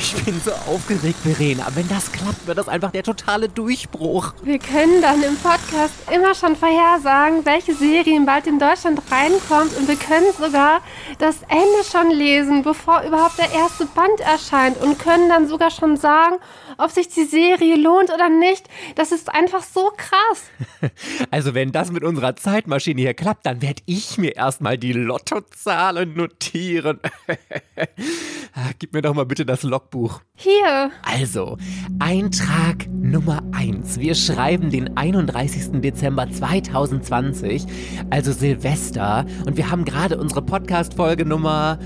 ich bin so aufgeregt, Verena. Wenn das klappt, wird das einfach der totale Durchbruch. Wir können dann im Podcast immer schon vorhersagen, welche Serien bald in Deutschland reinkommt und wir können sogar das Ende schon lesen, bevor überhaupt der erste Band erscheint und können dann sogar schon sagen, ob sich die Serie lohnt oder nicht. Das ist einfach so krass. Also wenn das mit unserer Zeitmaschine hier klappt, dann werde ich mir erstmal die Lottozahlen notieren. Gib mir doch mal bitte das Logbuch. Hier. Also, Eintrag Nummer 1. Wir schreiben den 31. Dezember 2020, also Silvester. Und wir haben gerade unsere Podcast-Folge Nummer...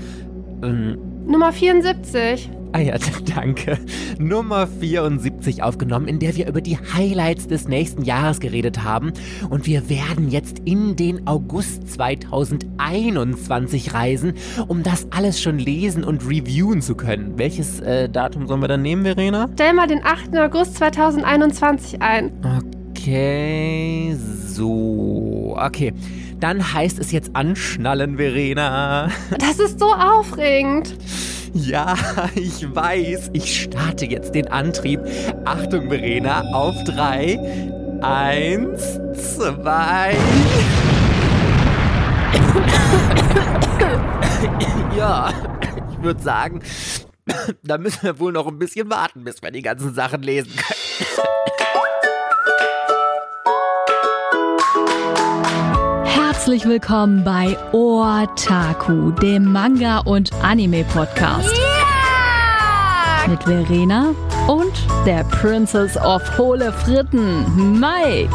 Ähm, Nummer 74 ah ja, danke, Nummer 74 aufgenommen, in der wir über die Highlights des nächsten Jahres geredet haben. Und wir werden jetzt in den August 2021 reisen, um das alles schon lesen und reviewen zu können. Welches äh, Datum sollen wir dann nehmen, Verena? Stell mal den 8. August 2021 ein. Okay, so, okay. Dann heißt es jetzt anschnallen, Verena. Das ist so aufregend. Ja, ich weiß. Ich starte jetzt den Antrieb. Achtung, Verena, auf drei. Eins, zwei. ja, ich würde sagen, da müssen wir wohl noch ein bisschen warten, bis wir die ganzen Sachen lesen können. Herzlich willkommen bei Otaku, dem Manga- und Anime-Podcast. Yeah! Mit Verena und der Princess of Hohle Fritten, Mike.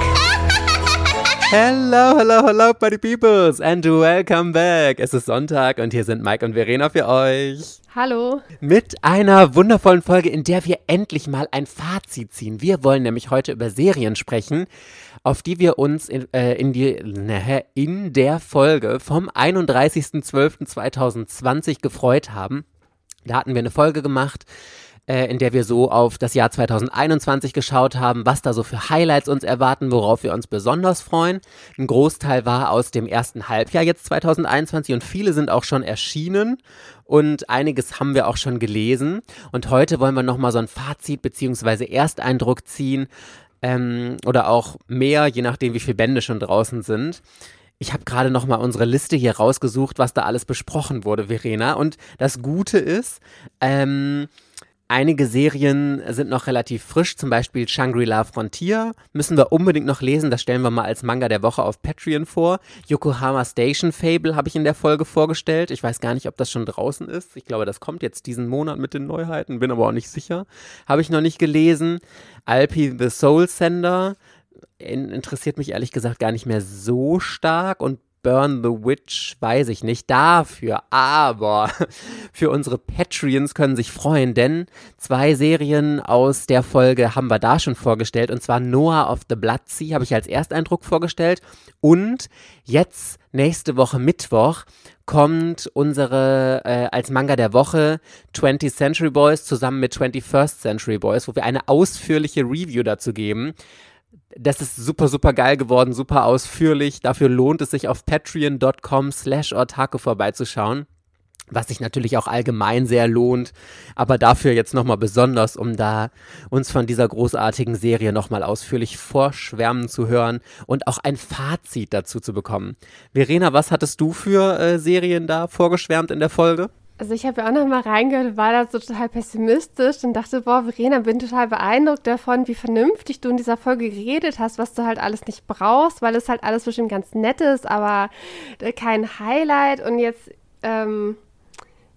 Hello, hello, hello, Buddy Peoples and welcome back. Es ist Sonntag und hier sind Mike und Verena für euch. Hallo. Mit einer wundervollen Folge, in der wir endlich mal ein Fazit ziehen. Wir wollen nämlich heute über Serien sprechen, auf die wir uns in, äh, in, die, in der Folge vom 31.12.2020 gefreut haben. Da hatten wir eine Folge gemacht, in der wir so auf das Jahr 2021 geschaut haben, was da so für Highlights uns erwarten, worauf wir uns besonders freuen. Ein Großteil war aus dem ersten Halbjahr jetzt 2021 und viele sind auch schon erschienen und einiges haben wir auch schon gelesen. Und heute wollen wir nochmal so ein Fazit bzw. Ersteindruck ziehen, ähm, oder auch mehr, je nachdem, wie viele Bände schon draußen sind. Ich habe gerade noch mal unsere Liste hier rausgesucht, was da alles besprochen wurde, Verena. Und das Gute ist, ähm, Einige Serien sind noch relativ frisch, zum Beispiel Shangri-La Frontier. Müssen wir unbedingt noch lesen, das stellen wir mal als Manga der Woche auf Patreon vor. Yokohama Station Fable habe ich in der Folge vorgestellt. Ich weiß gar nicht, ob das schon draußen ist. Ich glaube, das kommt jetzt diesen Monat mit den Neuheiten, bin aber auch nicht sicher. Habe ich noch nicht gelesen. Alpi the Soul Sender interessiert mich ehrlich gesagt gar nicht mehr so stark und Burn the Witch, weiß ich nicht, dafür. Aber für unsere Patreons können sich freuen, denn zwei Serien aus der Folge haben wir da schon vorgestellt. Und zwar Noah of the Blood Sea habe ich als Ersteindruck vorgestellt. Und jetzt, nächste Woche Mittwoch, kommt unsere äh, als Manga der Woche 20th Century Boys zusammen mit 21st Century Boys, wo wir eine ausführliche Review dazu geben das ist super, super geil geworden, super ausführlich. Dafür lohnt es sich auf patreon.com slash ortake vorbeizuschauen. Was sich natürlich auch allgemein sehr lohnt, aber dafür jetzt nochmal besonders, um da uns von dieser großartigen Serie nochmal ausführlich vorschwärmen zu hören und auch ein Fazit dazu zu bekommen. Verena, was hattest du für äh, Serien da vorgeschwärmt in der Folge? Also ich habe ja auch noch mal reingehört, war da so total pessimistisch und dachte, boah, Verena, bin total beeindruckt davon, wie vernünftig du in dieser Folge geredet hast, was du halt alles nicht brauchst, weil es halt alles bestimmt ganz nett ist, aber äh, kein Highlight und jetzt, ähm,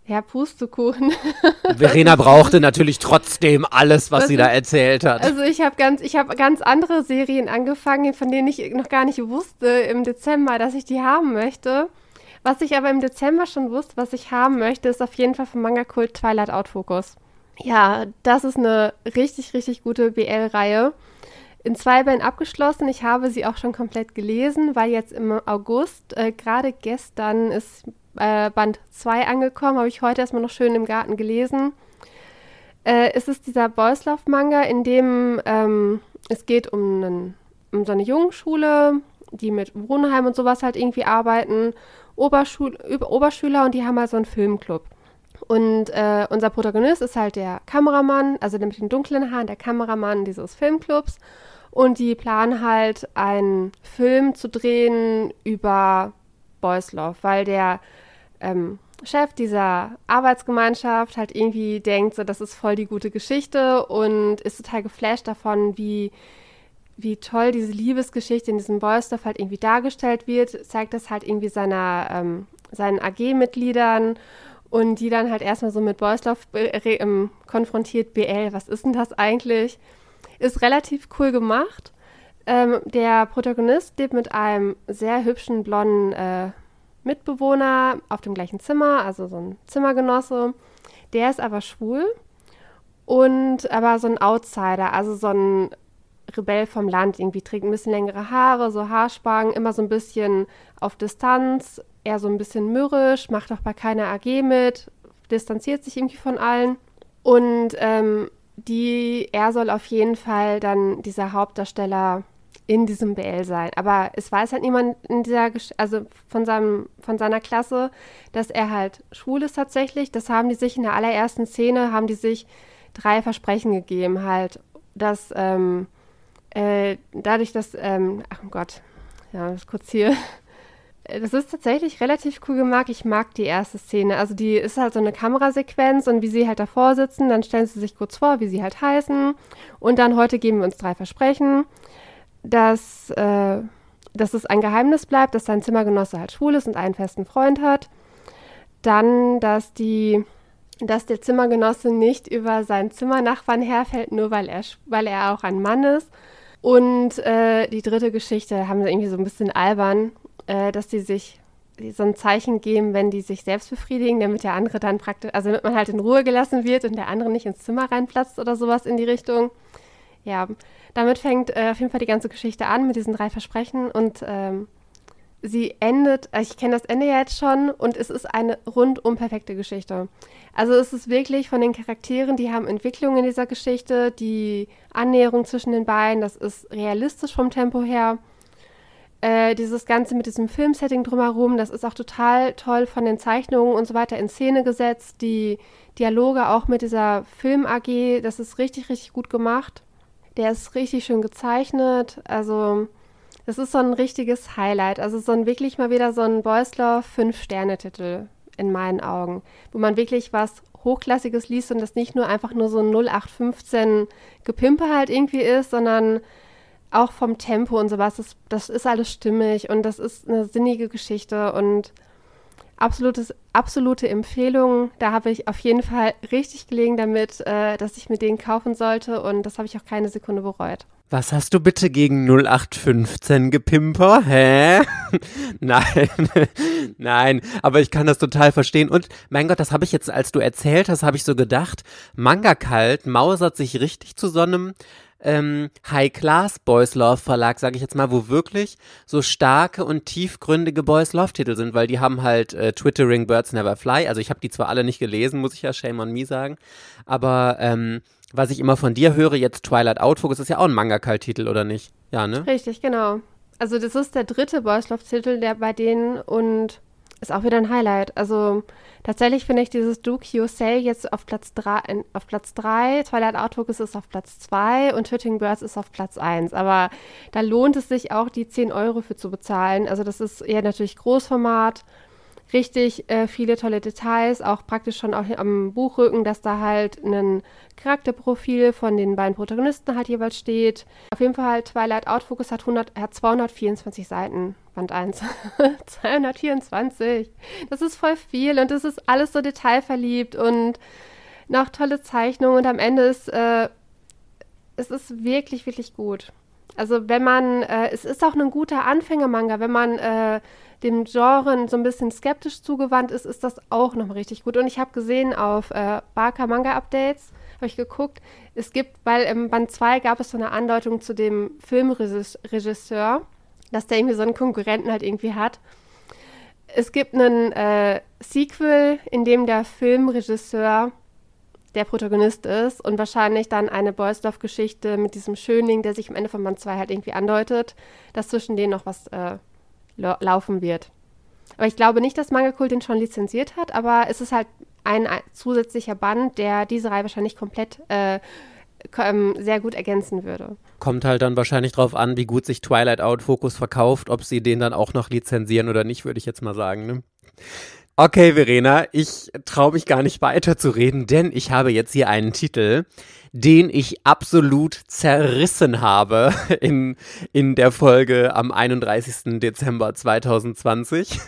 ja, Pustekuchen. Verena brauchte natürlich trotzdem alles, was, was sie da erzählt hat. Also ich habe ganz, ich ganz andere Serien angefangen, von denen ich noch gar nicht wusste im Dezember, dass ich die haben möchte. Was ich aber im Dezember schon wusste, was ich haben möchte, ist auf jeden Fall vom Manga Kult Twilight Outfocus. Ja, das ist eine richtig, richtig gute BL-Reihe. In zwei Bällen abgeschlossen. Ich habe sie auch schon komplett gelesen, weil jetzt im August, äh, gerade gestern ist äh, Band 2 angekommen, habe ich heute erstmal noch schön im Garten gelesen. Äh, es ist dieser Boys Love Manga, in dem ähm, es geht um, einen, um so eine Jungenschule, die mit Wohnheim und sowas halt irgendwie arbeiten Oberschul Oberschüler und die haben halt so einen Filmclub. Und äh, unser Protagonist ist halt der Kameramann, also der mit den dunklen Haaren, der Kameramann dieses Filmclubs. Und die planen halt einen Film zu drehen über Boys Love, weil der ähm, Chef dieser Arbeitsgemeinschaft halt irgendwie denkt, so, das ist voll die gute Geschichte und ist total geflasht davon, wie, wie toll diese Liebesgeschichte in diesem Boys Love halt irgendwie dargestellt wird. Zeigt das halt irgendwie seiner, ähm, seinen AG-Mitgliedern und die dann halt erstmal so mit Boys Love äh, ähm, konfrontiert, BL, was ist denn das eigentlich? Ist relativ cool gemacht. Ähm, der Protagonist lebt mit einem sehr hübschen blonden äh, Mitbewohner auf dem gleichen Zimmer, also so ein Zimmergenosse. Der ist aber schwul und aber so ein Outsider, also so ein Rebell vom Land. Irgendwie trägt ein bisschen längere Haare, so Haarspangen, immer so ein bisschen auf Distanz, eher so ein bisschen mürrisch, macht auch bei keiner AG mit, distanziert sich irgendwie von allen. Und ähm, die, er soll auf jeden Fall dann dieser Hauptdarsteller in diesem BL sein. Aber es weiß halt niemand in dieser, also von, seinem, von seiner Klasse, dass er halt schwul ist tatsächlich. Das haben die sich in der allerersten Szene, haben die sich drei Versprechen gegeben, halt, dass ähm, äh, dadurch, dass, ähm, ach Gott, ja, kurz hier. Das ist tatsächlich relativ cool gemacht. Ich mag die erste Szene. Also die ist halt so eine Kamerasequenz und wie sie halt davor sitzen, dann stellen sie sich kurz vor, wie sie halt heißen. Und dann heute geben wir uns drei Versprechen, dass, äh, dass es ein Geheimnis bleibt, dass sein Zimmergenosse halt schwul ist und einen festen Freund hat. Dann, dass die dass der Zimmergenosse nicht über seinen Zimmernachbarn herfällt, nur weil er, weil er auch ein Mann ist. Und äh, die dritte Geschichte haben sie irgendwie so ein bisschen albern, äh, dass die sich so ein Zeichen geben, wenn die sich selbst befriedigen, damit der andere dann praktisch, also damit man halt in Ruhe gelassen wird und der andere nicht ins Zimmer reinplatzt oder sowas in die Richtung. Ja, damit fängt äh, auf jeden Fall die ganze Geschichte an mit diesen drei Versprechen und ähm, sie endet, äh, ich kenne das Ende ja jetzt schon und es ist eine rundum perfekte Geschichte. Also es ist wirklich von den Charakteren, die haben Entwicklung in dieser Geschichte, die Annäherung zwischen den beiden, das ist realistisch vom Tempo her. Äh, dieses Ganze mit diesem Filmsetting drumherum, das ist auch total toll von den Zeichnungen und so weiter in Szene gesetzt. Die Dialoge auch mit dieser Film-AG, das ist richtig, richtig gut gemacht. Der ist richtig schön gezeichnet. Also, das ist so ein richtiges Highlight. Also, so ein wirklich mal wieder so ein Boyslaw Fünf-Sterne-Titel in meinen Augen, wo man wirklich was Hochklassiges liest und das nicht nur einfach nur so ein 0815 Gepimpe halt irgendwie ist, sondern auch vom Tempo und sowas. Das, das ist alles stimmig und das ist eine sinnige Geschichte und absolutes, absolute Empfehlung. Da habe ich auf jeden Fall richtig gelegen damit, äh, dass ich mir den kaufen sollte und das habe ich auch keine Sekunde bereut. Was hast du bitte gegen 0815 Gepimper? Hä? nein, nein, aber ich kann das total verstehen. Und mein Gott, das habe ich jetzt, als du erzählt hast, habe ich so gedacht, Manga Kalt mausert sich richtig zu so einem ähm, High-Class Boys Love Verlag, sage ich jetzt mal, wo wirklich so starke und tiefgründige Boys Love Titel sind, weil die haben halt äh, Twittering Birds Never Fly. Also ich habe die zwar alle nicht gelesen, muss ich ja shame on me sagen, aber ähm, was ich immer von dir höre, jetzt Twilight Outfocus, ist ja auch ein Manga-Kalt-Titel, oder nicht? Ja, ne? Richtig, genau. Also das ist der dritte Boys Love-Titel, der bei denen und ist auch wieder ein Highlight. Also tatsächlich finde ich dieses Duke Yosei jetzt auf Platz 3, auf Platz 3, Twilight Outfocus ist auf Platz 2 und Twitting Birds ist auf Platz 1. Aber da lohnt es sich auch, die 10 Euro für zu bezahlen. Also das ist eher natürlich Großformat richtig äh, viele tolle Details, auch praktisch schon auch am Buchrücken, dass da halt ein Charakterprofil von den beiden Protagonisten halt jeweils steht. Auf jeden Fall halt Twilight Outfocus hat, 100, hat 224 Seiten, Band 1. 224. Das ist voll viel und das ist alles so detailverliebt und noch tolle Zeichnungen und am Ende ist äh, es ist wirklich, wirklich gut. Also wenn man, äh, es ist auch ein guter Anfängermanga, wenn man äh, dem Genre so ein bisschen skeptisch zugewandt ist, ist das auch noch richtig gut. Und ich habe gesehen auf äh, Barker Manga Updates, habe ich geguckt, es gibt, weil im Band 2 gab es so eine Andeutung zu dem Filmregisseur, dass der irgendwie so einen Konkurrenten halt irgendwie hat. Es gibt einen äh, Sequel, in dem der Filmregisseur der Protagonist ist und wahrscheinlich dann eine Boysdorf-Geschichte mit diesem Schönling, der sich am Ende von Band 2 halt irgendwie andeutet, dass zwischen denen noch was äh, laufen wird. Aber ich glaube nicht, dass Manga Kult den schon lizenziert hat, aber es ist halt ein, zusätzlicher Band, der diese Reihe wahrscheinlich komplett äh, ähm, sehr gut ergänzen würde. Kommt halt dann wahrscheinlich drauf an, wie gut sich Twilight Out Focus verkauft, ob sie den dann auch noch lizenzieren oder nicht, würde ich jetzt mal sagen. Ne? Okay, Verena, ich traue mich gar nicht weiter zu reden, denn ich habe jetzt hier einen Titel, den ich absolut zerrissen habe in, in der Folge am 31. Dezember 2020.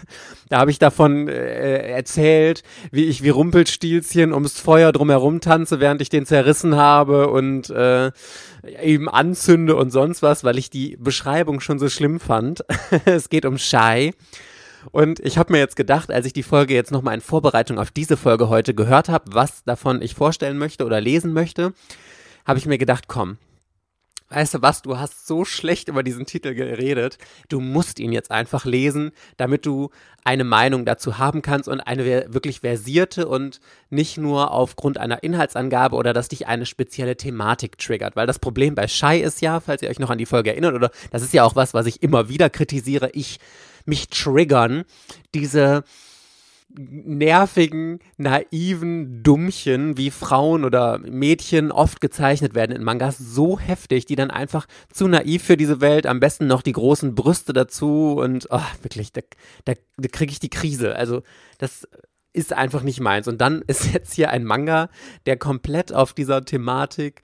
Da habe ich davon äh, erzählt, wie ich wie Rumpelstilzchen ums Feuer drumherum tanze, während ich den zerrissen habe und äh, eben anzünde und sonst was, weil ich die Beschreibung schon so schlimm fand. es geht um Shy. Und ich habe mir jetzt gedacht, als ich die Folge jetzt nochmal in Vorbereitung auf diese Folge heute gehört habe, was davon ich vorstellen möchte oder lesen möchte, habe ich mir gedacht, komm, weißt du was, du hast so schlecht über diesen Titel geredet, du musst ihn jetzt einfach lesen, damit du eine Meinung dazu haben kannst und eine wirklich versierte und nicht nur aufgrund einer Inhaltsangabe oder dass dich eine spezielle Thematik triggert. Weil das Problem bei Shy ist ja, falls ihr euch noch an die Folge erinnert, oder das ist ja auch was, was ich immer wieder kritisiere, ich mich triggern, diese nervigen, naiven Dummchen, wie Frauen oder Mädchen oft gezeichnet werden in Mangas, so heftig, die dann einfach zu naiv für diese Welt, am besten noch die großen Brüste dazu und oh, wirklich, da, da, da kriege ich die Krise. Also das ist einfach nicht meins. Und dann ist jetzt hier ein Manga, der komplett auf dieser Thematik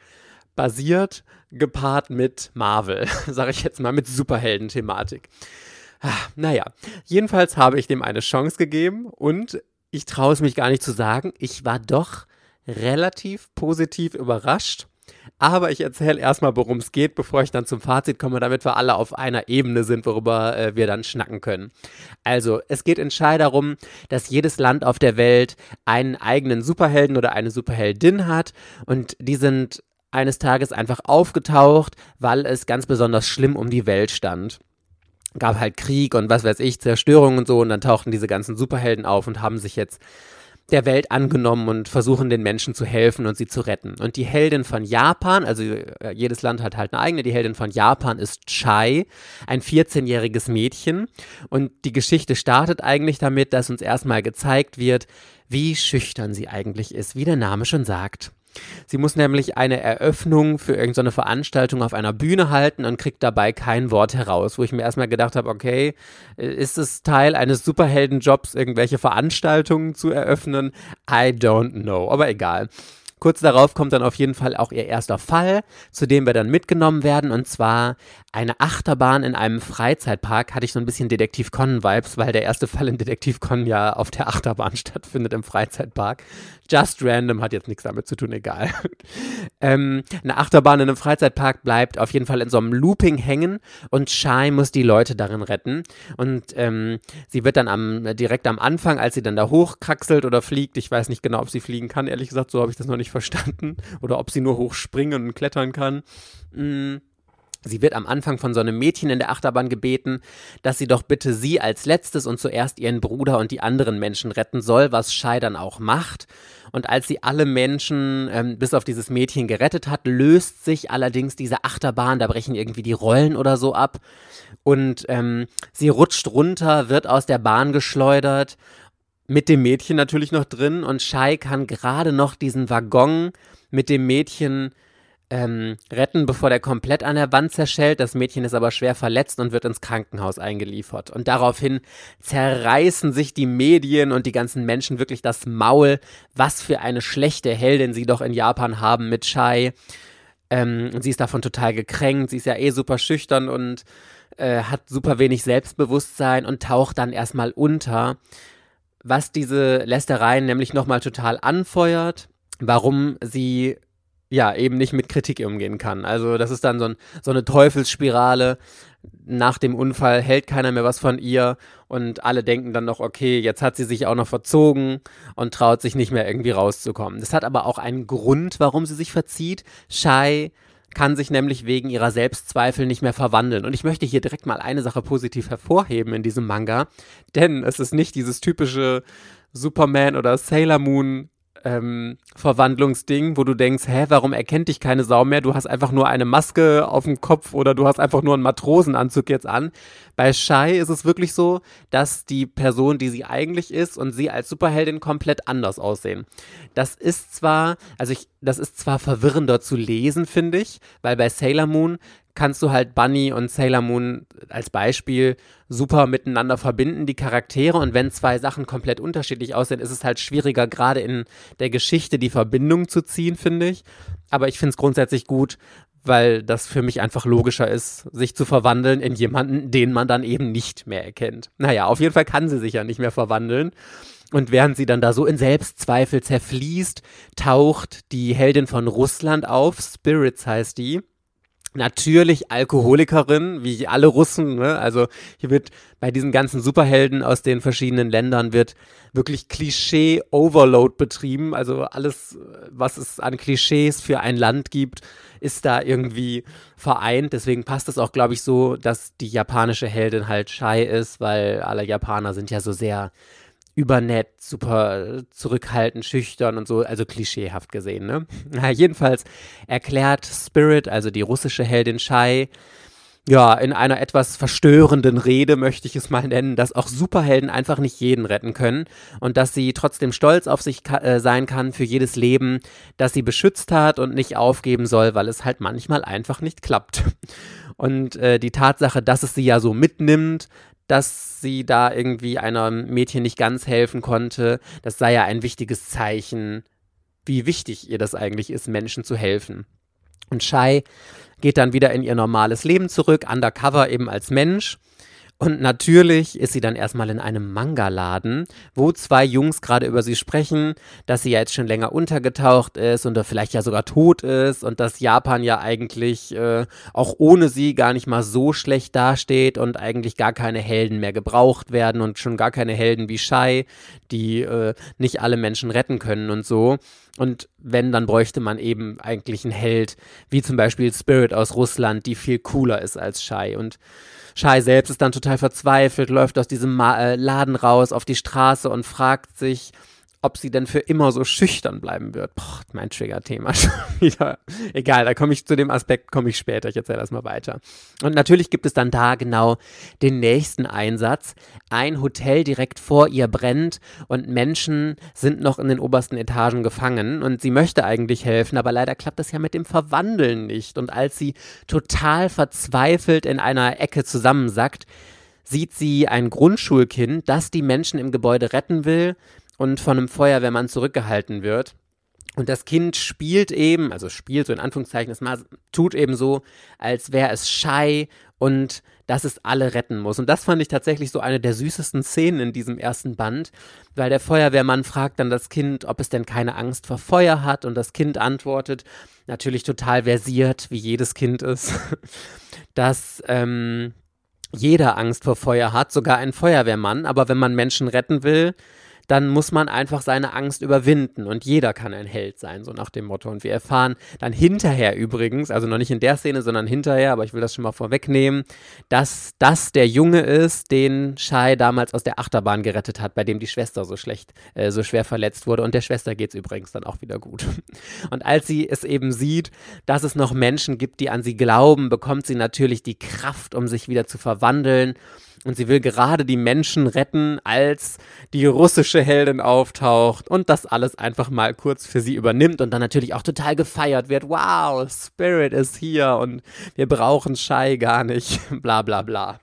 basiert, gepaart mit Marvel, sage ich jetzt mal, mit Superhelden-Thematik. Ah, naja, jedenfalls habe ich dem eine Chance gegeben und ich traue es mich gar nicht zu sagen, ich war doch relativ positiv überrascht. Aber ich erzähle erstmal, worum es geht, bevor ich dann zum Fazit komme, damit wir alle auf einer Ebene sind, worüber äh, wir dann schnacken können. Also, es geht in Schei darum, dass jedes Land auf der Welt einen eigenen Superhelden oder eine Superheldin hat und die sind eines Tages einfach aufgetaucht, weil es ganz besonders schlimm um die Welt stand gab halt Krieg und was weiß ich, Zerstörung und so und dann tauchten diese ganzen Superhelden auf und haben sich jetzt der Welt angenommen und versuchen den Menschen zu helfen und sie zu retten. Und die Heldin von Japan, also äh, jedes Land hat halt eine eigene, die Heldin von Japan ist Chai, ein 14-jähriges Mädchen. Und die Geschichte startet eigentlich damit, dass uns erstmal gezeigt wird, wie schüchtern sie eigentlich ist, wie der Name schon sagt. Sie muss nämlich eine Eröffnung für irgendeine Veranstaltung auf einer Bühne halten und kriegt dabei kein Wort heraus, wo ich mir erstmal gedacht habe, okay, äh, ist es Teil eines Superheldenjobs, irgendwelche Veranstaltungen zu eröffnen? I don't know, aber egal. Kurz darauf kommt dann auf jeden Fall auch ihr erster Fall, zu dem wir dann mitgenommen werden, und zwar eine Achterbahn in einem Freizeitpark. Hatte ich so ein bisschen Detektiv Con-Vibes, weil der erste Fall in Detektiv Con ja auf der Achterbahn stattfindet im Freizeitpark. Just random, hat jetzt nichts damit zu tun, egal. ähm, eine Achterbahn in einem Freizeitpark bleibt auf jeden Fall in so einem Looping hängen und Shai muss die Leute darin retten. Und ähm, sie wird dann am, direkt am Anfang, als sie dann da hochkraxelt oder fliegt, ich weiß nicht genau, ob sie fliegen kann, ehrlich gesagt, so habe ich das noch nicht verstanden. Oder ob sie nur hochspringen und klettern kann. Mm. Sie wird am Anfang von so einem Mädchen in der Achterbahn gebeten, dass sie doch bitte sie als letztes und zuerst ihren Bruder und die anderen Menschen retten soll, was Shai dann auch macht. Und als sie alle Menschen ähm, bis auf dieses Mädchen gerettet hat, löst sich allerdings diese Achterbahn, da brechen irgendwie die Rollen oder so ab. Und ähm, sie rutscht runter, wird aus der Bahn geschleudert, mit dem Mädchen natürlich noch drin. Und Shai kann gerade noch diesen Waggon mit dem Mädchen ähm, retten, bevor der komplett an der Wand zerschellt. Das Mädchen ist aber schwer verletzt und wird ins Krankenhaus eingeliefert. Und daraufhin zerreißen sich die Medien und die ganzen Menschen wirklich das Maul, was für eine schlechte Heldin sie doch in Japan haben mit Shai. Ähm, sie ist davon total gekränkt. Sie ist ja eh super schüchtern und äh, hat super wenig Selbstbewusstsein und taucht dann erstmal unter. Was diese Lästereien nämlich nochmal total anfeuert, warum sie ja, eben nicht mit Kritik umgehen kann. Also das ist dann so, ein, so eine Teufelsspirale. Nach dem Unfall hält keiner mehr was von ihr und alle denken dann noch, okay, jetzt hat sie sich auch noch verzogen und traut sich nicht mehr irgendwie rauszukommen. Das hat aber auch einen Grund, warum sie sich verzieht. Shai kann sich nämlich wegen ihrer Selbstzweifel nicht mehr verwandeln. Und ich möchte hier direkt mal eine Sache positiv hervorheben in diesem Manga, denn es ist nicht dieses typische Superman oder Sailor Moon ähm, Verwandlungsding, wo du denkst, hä, warum erkennt dich keine Sau mehr? Du hast einfach nur eine Maske auf dem Kopf oder du hast einfach nur einen Matrosenanzug jetzt an. Bei Shai ist es wirklich so, dass die Person, die sie eigentlich ist und sie als Superheldin komplett anders aussehen. Das ist zwar, also ich, das ist zwar verwirrender zu lesen, finde ich, weil bei Sailor Moon kannst du halt Bunny und Sailor Moon als Beispiel super miteinander verbinden, die Charaktere. Und wenn zwei Sachen komplett unterschiedlich aussehen, ist es halt schwieriger, gerade in der Geschichte die Verbindung zu ziehen, finde ich. Aber ich finde es grundsätzlich gut, weil das für mich einfach logischer ist, sich zu verwandeln in jemanden, den man dann eben nicht mehr erkennt. Naja, auf jeden Fall kann sie sich ja nicht mehr verwandeln. Und während sie dann da so in Selbstzweifel zerfließt, taucht die Heldin von Russland auf, Spirits heißt die natürlich Alkoholikerin, wie alle Russen. Ne? Also hier wird bei diesen ganzen Superhelden aus den verschiedenen Ländern wird wirklich Klischee-Overload betrieben. Also alles, was es an Klischees für ein Land gibt, ist da irgendwie vereint. Deswegen passt es auch, glaube ich, so, dass die japanische Heldin halt shy ist, weil alle Japaner sind ja so sehr übernett, super zurückhaltend, schüchtern und so, also klischeehaft gesehen, ne? Na, jedenfalls erklärt Spirit, also die russische Heldin Shai, ja, in einer etwas verstörenden Rede möchte ich es mal nennen, dass auch Superhelden einfach nicht jeden retten können und dass sie trotzdem stolz auf sich ka äh, sein kann für jedes Leben, das sie beschützt hat und nicht aufgeben soll, weil es halt manchmal einfach nicht klappt. Und äh, die Tatsache, dass es sie ja so mitnimmt, dass sie da irgendwie einem Mädchen nicht ganz helfen konnte. Das sei ja ein wichtiges Zeichen, wie wichtig ihr das eigentlich ist, Menschen zu helfen. Und Shai geht dann wieder in ihr normales Leben zurück, undercover eben als Mensch und natürlich ist sie dann erstmal in einem Manga-Laden, wo zwei Jungs gerade über sie sprechen, dass sie ja jetzt schon länger untergetaucht ist und vielleicht ja sogar tot ist und dass Japan ja eigentlich äh, auch ohne sie gar nicht mal so schlecht dasteht und eigentlich gar keine Helden mehr gebraucht werden und schon gar keine Helden wie Shai, die äh, nicht alle Menschen retten können und so. Und wenn, dann bräuchte man eben eigentlich einen Held, wie zum Beispiel Spirit aus Russland, die viel cooler ist als Shai. Und Shai selbst ist dann total verzweifelt, läuft aus diesem äh, Laden raus auf die Straße und fragt sich, ob sie denn für immer so schüchtern bleiben wird. Boah, mein Trigger-Thema schon wieder. Egal, da komme ich zu dem Aspekt, komme ich später. Ich erzähle das mal weiter. Und natürlich gibt es dann da genau den nächsten Einsatz. Ein Hotel direkt vor ihr brennt und Menschen sind noch in den obersten Etagen gefangen und sie möchte eigentlich helfen, aber leider klappt das ja mit dem Verwandeln nicht. Und als sie total verzweifelt in einer Ecke zusammensackt, sieht sie ein Grundschulkind, das die Menschen im Gebäude retten will und von einem Feuerwehrmann zurückgehalten wird. Und das Kind spielt eben, also spielt so in Anführungszeichen, es tut eben so, als wäre es shy und dass es alle retten muss. Und das fand ich tatsächlich so eine der süßesten Szenen in diesem ersten Band, weil der Feuerwehrmann fragt dann das Kind, ob es denn keine Angst vor Feuer hat und das Kind antwortet, natürlich total versiert, wie jedes Kind ist, dass ähm, jeder Angst vor Feuer hat, sogar ein Feuerwehrmann, aber wenn man Menschen retten will, dann muss man einfach seine Angst überwinden und jeder kann ein Held sein, so nach dem Motto. Und wir erfahren dann hinterher übrigens, also noch nicht in der Szene, sondern hinterher, aber ich will das schon mal vorwegnehmen, dass das der Junge ist, den Shai damals aus der Achterbahn gerettet hat, bei dem die Schwester so schlecht, äh, so schwer verletzt wurde. Und der Schwester geht es übrigens dann auch wieder gut. Und als sie es eben sieht, dass es noch Menschen gibt, die an sie glauben, bekommt sie natürlich die Kraft, um sich wieder zu verwandeln und sie will gerade die Menschen retten, als die russische Heldin auftaucht und das alles einfach mal kurz für sie übernimmt und dann natürlich auch total gefeiert wird. Wow, Spirit ist hier und wir brauchen Shai gar nicht. bla bla bla.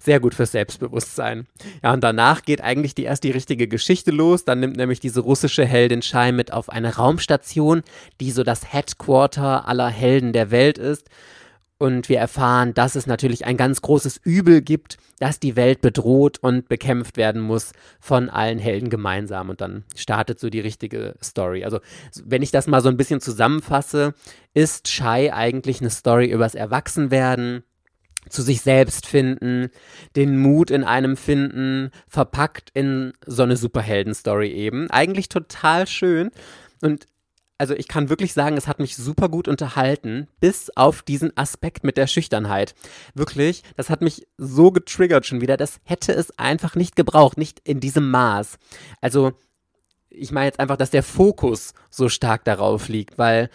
Sehr gut fürs Selbstbewusstsein. Ja, und danach geht eigentlich die erst die richtige Geschichte los. Dann nimmt nämlich diese russische Heldin Shai mit auf eine Raumstation, die so das Headquarter aller Helden der Welt ist. Und wir erfahren, dass es natürlich ein ganz großes Übel gibt, das die Welt bedroht und bekämpft werden muss von allen Helden gemeinsam. Und dann startet so die richtige Story. Also, wenn ich das mal so ein bisschen zusammenfasse, ist Shai eigentlich eine Story übers Erwachsenwerden, zu sich selbst finden, den Mut in einem finden, verpackt in so eine Superhelden-Story eben. Eigentlich total schön. Und also ich kann wirklich sagen, es hat mich super gut unterhalten, bis auf diesen Aspekt mit der Schüchternheit. Wirklich, das hat mich so getriggert schon wieder. Das hätte es einfach nicht gebraucht, nicht in diesem Maß. Also ich meine jetzt einfach, dass der Fokus so stark darauf liegt, weil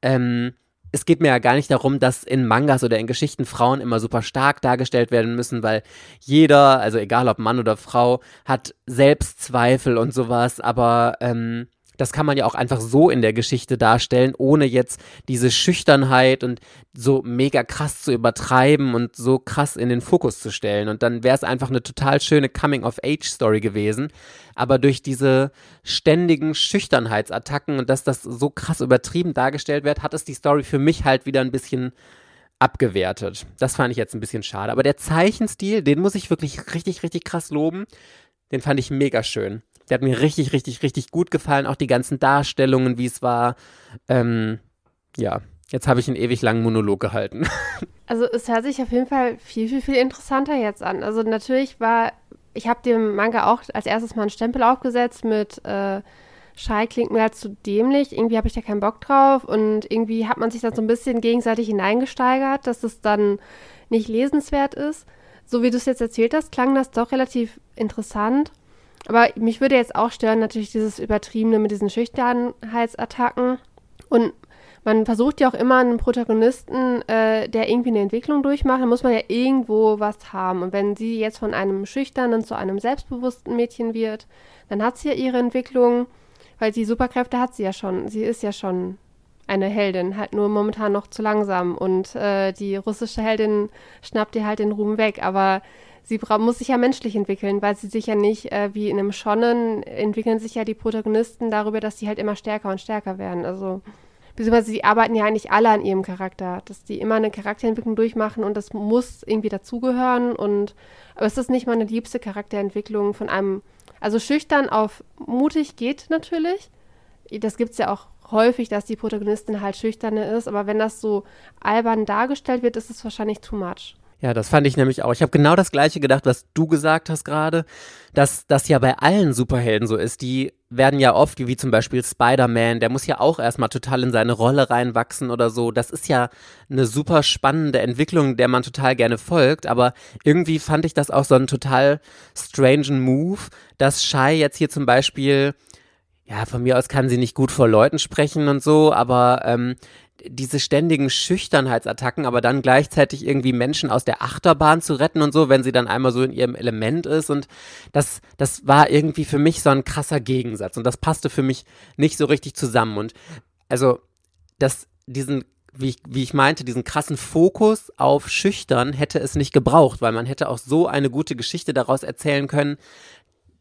ähm, es geht mir ja gar nicht darum, dass in Mangas oder in Geschichten Frauen immer super stark dargestellt werden müssen, weil jeder, also egal ob Mann oder Frau, hat Selbstzweifel und sowas, aber ähm, das kann man ja auch einfach so in der Geschichte darstellen, ohne jetzt diese Schüchternheit und so mega krass zu übertreiben und so krass in den Fokus zu stellen. Und dann wäre es einfach eine total schöne Coming-of-Age-Story gewesen. Aber durch diese ständigen Schüchternheitsattacken und dass das so krass übertrieben dargestellt wird, hat es die Story für mich halt wieder ein bisschen abgewertet. Das fand ich jetzt ein bisschen schade. Aber der Zeichenstil, den muss ich wirklich richtig, richtig krass loben. Den fand ich mega schön. Der hat mir richtig, richtig, richtig gut gefallen. Auch die ganzen Darstellungen, wie es war. Ähm, ja, jetzt habe ich einen ewig langen Monolog gehalten. Also es hört sich auf jeden Fall viel, viel, viel interessanter jetzt an. Also natürlich war, ich habe dem Manga auch als erstes mal einen Stempel aufgesetzt mit äh, Schei klingt mir halt zu dämlich. Irgendwie habe ich da keinen Bock drauf und irgendwie hat man sich dann so ein bisschen gegenseitig hineingesteigert, dass es dann nicht lesenswert ist. So wie du es jetzt erzählt hast, klang das doch relativ interessant. Aber mich würde jetzt auch stören, natürlich dieses Übertriebene mit diesen Schüchternheitsattacken. Und man versucht ja auch immer einen Protagonisten, äh, der irgendwie eine Entwicklung durchmacht, dann muss man ja irgendwo was haben. Und wenn sie jetzt von einem schüchternen zu einem selbstbewussten Mädchen wird, dann hat sie ja ihre Entwicklung, weil die Superkräfte hat sie ja schon. Sie ist ja schon eine Heldin, halt nur momentan noch zu langsam. Und äh, die russische Heldin schnappt ihr halt den Ruhm weg. Aber sie muss sich ja menschlich entwickeln, weil sie sich ja nicht, äh, wie in einem Schonnen, entwickeln sich ja die Protagonisten darüber, dass sie halt immer stärker und stärker werden. Also, beziehungsweise sie arbeiten ja eigentlich alle an ihrem Charakter, dass die immer eine Charakterentwicklung durchmachen und das muss irgendwie dazugehören. Und aber es ist nicht meine liebste Charakterentwicklung von einem, also schüchtern auf mutig geht natürlich. Das gibt es ja auch häufig, dass die Protagonistin halt schüchterne ist, aber wenn das so albern dargestellt wird, ist es wahrscheinlich too much. Ja, das fand ich nämlich auch. Ich habe genau das gleiche gedacht, was du gesagt hast gerade, dass das ja bei allen Superhelden so ist. Die werden ja oft, wie zum Beispiel Spider-Man, der muss ja auch erstmal total in seine Rolle reinwachsen oder so. Das ist ja eine super spannende Entwicklung, der man total gerne folgt. Aber irgendwie fand ich das auch so einen total strangen Move, dass Shai jetzt hier zum Beispiel ja, von mir aus kann sie nicht gut vor Leuten sprechen und so, aber ähm, diese ständigen Schüchternheitsattacken, aber dann gleichzeitig irgendwie Menschen aus der Achterbahn zu retten und so, wenn sie dann einmal so in ihrem Element ist. Und das, das war irgendwie für mich so ein krasser Gegensatz. Und das passte für mich nicht so richtig zusammen. Und also, das, diesen, wie ich, wie ich meinte, diesen krassen Fokus auf Schüchtern hätte es nicht gebraucht, weil man hätte auch so eine gute Geschichte daraus erzählen können,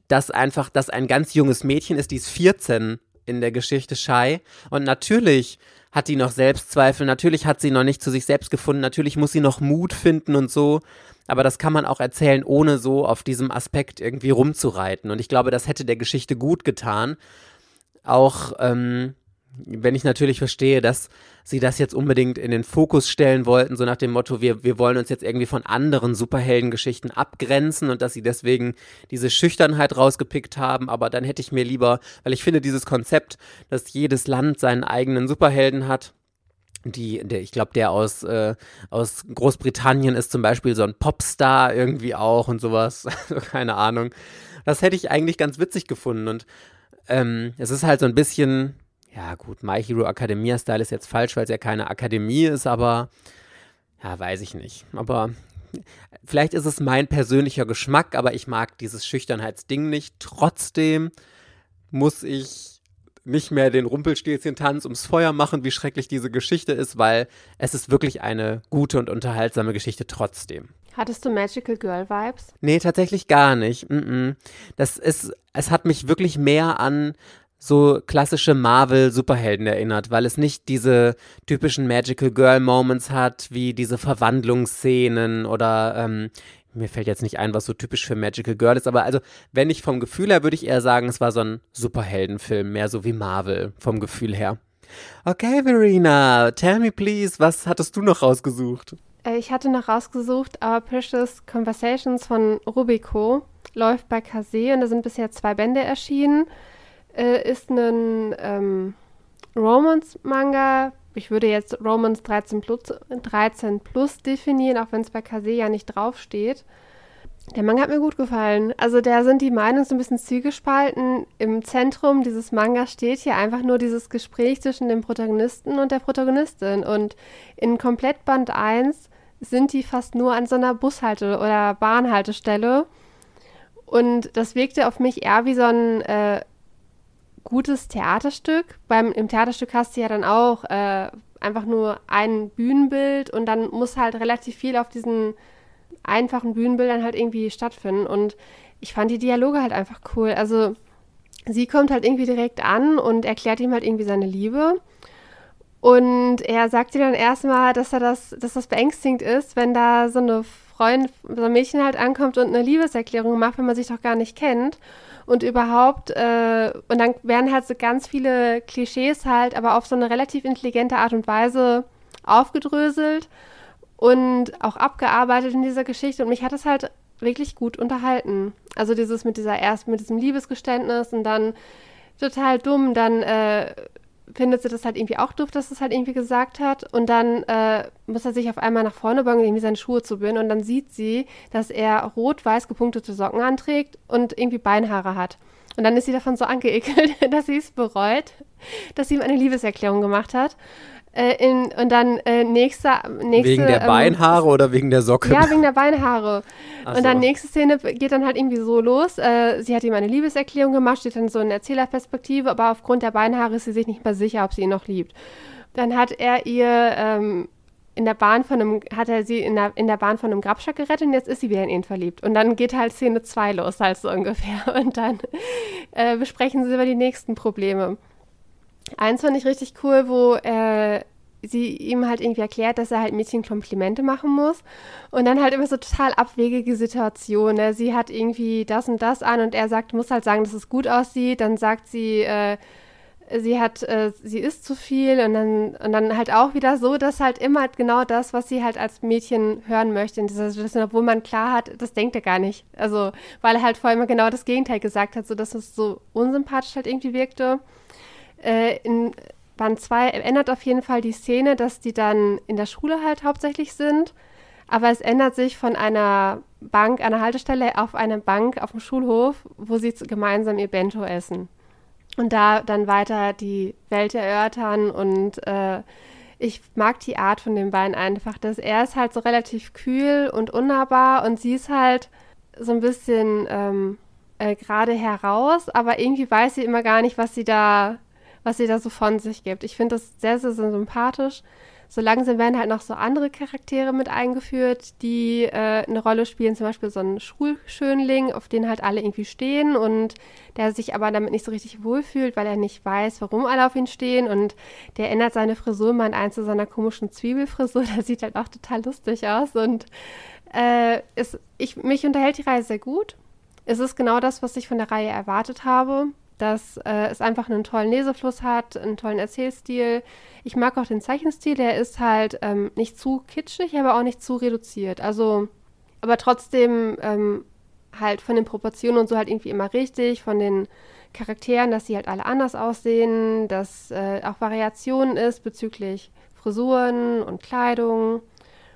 dass einfach das ein ganz junges Mädchen ist, die ist 14 in der Geschichte Shy. Und natürlich hat die noch Selbstzweifel, natürlich hat sie noch nicht zu sich selbst gefunden, natürlich muss sie noch Mut finden und so. Aber das kann man auch erzählen, ohne so auf diesem Aspekt irgendwie rumzureiten. Und ich glaube, das hätte der Geschichte gut getan. Auch ähm, wenn ich natürlich verstehe, dass sie das jetzt unbedingt in den Fokus stellen wollten, so nach dem Motto, wir, wir wollen uns jetzt irgendwie von anderen Superheldengeschichten abgrenzen und dass sie deswegen diese Schüchternheit rausgepickt haben, aber dann hätte ich mir lieber, weil ich finde dieses Konzept, dass jedes Land seinen eigenen Superhelden hat, die, der, ich glaube, der aus, äh, aus Großbritannien ist zum Beispiel so ein Popstar irgendwie auch und sowas, keine Ahnung. Das hätte ich eigentlich ganz witzig gefunden. Und ähm, es ist halt so ein bisschen, ja gut, My Hero Academia Style ist jetzt falsch, weil es ja keine Akademie ist, aber ja, weiß ich nicht. Aber vielleicht ist es mein persönlicher Geschmack, aber ich mag dieses Schüchternheitsding nicht. Trotzdem muss ich nicht mehr den Rumpelstilzchen-Tanz ums Feuer machen, wie schrecklich diese Geschichte ist, weil es ist wirklich eine gute und unterhaltsame Geschichte trotzdem. Hattest du Magical Girl Vibes? Nee, tatsächlich gar nicht. Das ist, es hat mich wirklich mehr an so klassische Marvel-Superhelden erinnert, weil es nicht diese typischen Magical Girl Moments hat, wie diese Verwandlungsszenen oder ähm, mir fällt jetzt nicht ein, was so typisch für Magical Girl ist, aber also, wenn ich vom Gefühl her, würde ich eher sagen, es war so ein Superheldenfilm, mehr so wie Marvel vom Gefühl her. Okay, Verena, tell me please, was hattest du noch rausgesucht? Äh, ich hatte noch rausgesucht Our Precious Conversations von Rubico. Läuft bei Kase und da sind bisher zwei Bände erschienen äh, ist ein ähm, Romance-Manga. Ich würde jetzt Romance 13 plus, 13 plus definieren, auch wenn es bei Kase ja nicht draufsteht. Der Manga hat mir gut gefallen. Also da sind die Meinungen so ein bisschen zwiegespalten. Im Zentrum dieses Manga steht hier einfach nur dieses Gespräch zwischen dem Protagonisten und der Protagonistin. Und in Komplettband 1 sind die fast nur an so einer Bushalte- oder Bahnhaltestelle. Und das wirkte auf mich eher wie so ein äh, gutes Theaterstück. Beim, Im Theaterstück hast du ja dann auch äh, einfach nur ein Bühnenbild und dann muss halt relativ viel auf diesen einfachen Bühnenbildern halt irgendwie stattfinden. Und ich fand die Dialoge halt einfach cool. Also sie kommt halt irgendwie direkt an und erklärt ihm halt irgendwie seine Liebe. Und er sagt ihr dann erstmal, dass er das, dass das beängstigend ist, wenn da so eine Freund, so ein Mädchen halt ankommt und eine Liebeserklärung macht, wenn man sich doch gar nicht kennt. Und überhaupt, äh, und dann werden halt so ganz viele Klischees halt, aber auf so eine relativ intelligente Art und Weise aufgedröselt und auch abgearbeitet in dieser Geschichte. Und mich hat es halt wirklich gut unterhalten. Also dieses mit dieser erst mit diesem Liebesgeständnis und dann total dumm, dann äh, findet sie das halt irgendwie auch doof, dass es halt irgendwie gesagt hat. Und dann äh, muss er sich auf einmal nach vorne beugen, irgendwie seine Schuhe zu binden. Und dann sieht sie, dass er rot-weiß gepunktete Socken anträgt und irgendwie Beinhaare hat. Und dann ist sie davon so angeekelt, dass sie es bereut, dass sie ihm eine Liebeserklärung gemacht hat. Äh, in, und dann äh, nächster, nächste. Wegen der ähm, Beinhaare oder wegen der Socke? Ja, wegen der Beinhaare. Ach und dann so. nächste Szene geht dann halt irgendwie so los. Äh, sie hat ihm eine Liebeserklärung gemacht, steht dann so in Erzählerperspektive, aber aufgrund der Beinhaare ist sie sich nicht mehr sicher, ob sie ihn noch liebt. Dann hat er ihr ähm, in der Bahn von einem, hat er sie in der, in der Bahn von einem Grabschack gerettet und jetzt ist sie wieder in ihn verliebt. Und dann geht halt Szene 2 los, halt so ungefähr. Und dann äh, besprechen sie über die nächsten Probleme. Eins fand ich richtig cool, wo äh, sie ihm halt irgendwie erklärt, dass er halt Mädchen Komplimente machen muss. Und dann halt immer so total abwegige Situationen. Ne? Sie hat irgendwie das und das an und er sagt, muss halt sagen, dass es gut aussieht. Dann sagt sie, äh, sie hat, äh, sie isst zu viel und dann, und dann halt auch wieder so, dass halt immer genau das, was sie halt als Mädchen hören möchte in dieser Situation, obwohl man klar hat, das denkt er gar nicht. Also, weil er halt vorher immer genau das Gegenteil gesagt hat, so dass es so unsympathisch halt irgendwie wirkte. Äh, in Band 2 ändert auf jeden Fall die Szene, dass die dann in der Schule halt hauptsächlich sind. Aber es ändert sich von einer Bank, einer Haltestelle auf eine Bank auf dem Schulhof, wo sie gemeinsam ihr Bento essen. Und da dann weiter die Welt erörtern und äh, ich mag die Art von den beiden einfach, dass er ist halt so relativ kühl und unnahbar und sie ist halt so ein bisschen ähm, äh, gerade heraus, aber irgendwie weiß sie immer gar nicht, was sie da was sie da so von sich gibt. Ich finde das sehr, sehr, sehr sympathisch. So langsam werden halt noch so andere Charaktere mit eingeführt, die äh, eine Rolle spielen, zum Beispiel so ein Schulschönling, auf den halt alle irgendwie stehen und der sich aber damit nicht so richtig wohlfühlt, weil er nicht weiß, warum alle auf ihn stehen und der ändert seine Frisur mal in eins zu seiner komischen Zwiebelfrisur, das sieht halt auch total lustig aus und äh, ist, ich, mich unterhält die Reihe sehr gut. Es ist genau das, was ich von der Reihe erwartet habe dass äh, es einfach einen tollen Lesefluss hat, einen tollen Erzählstil. Ich mag auch den Zeichenstil, der ist halt ähm, nicht zu kitschig, aber auch nicht zu reduziert. Also, aber trotzdem ähm, halt von den Proportionen und so halt irgendwie immer richtig, von den Charakteren, dass sie halt alle anders aussehen, dass äh, auch Variationen ist bezüglich Frisuren und Kleidung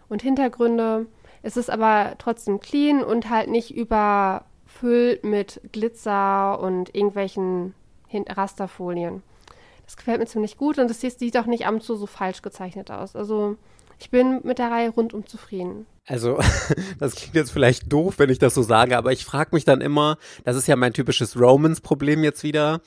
und Hintergründe. Es ist aber trotzdem clean und halt nicht über gefüllt mit Glitzer und irgendwelchen Rasterfolien. Das gefällt mir ziemlich gut und das sieht auch nicht und zu so falsch gezeichnet aus. Also ich bin mit der Reihe rundum zufrieden. Also, das klingt jetzt vielleicht doof, wenn ich das so sage, aber ich frage mich dann immer, das ist ja mein typisches Romans-Problem jetzt wieder.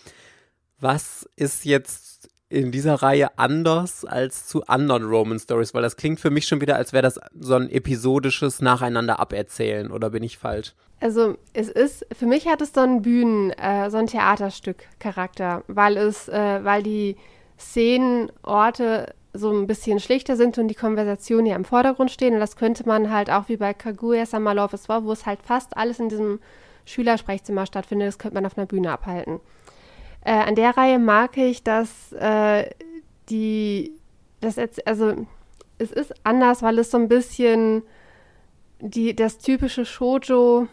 Was ist jetzt in dieser Reihe anders als zu anderen Roman Stories? Weil das klingt für mich schon wieder, als wäre das so ein episodisches Nacheinander aberzählen, oder bin ich falsch? Also es ist, für mich hat es so ein Bühnen, äh, so ein Theaterstück-Charakter, weil es, äh, weil die Szenen, Orte so ein bisschen schlichter sind und die Konversationen ja im Vordergrund stehen. Und das könnte man halt auch wie bei Kaguya Summer Love War, wo es halt fast alles in diesem Schülersprechzimmer stattfindet, das könnte man auf einer Bühne abhalten. Äh, an der Reihe mag ich, dass äh, die, das, also es ist anders, weil es so ein bisschen die, das typische Shoujo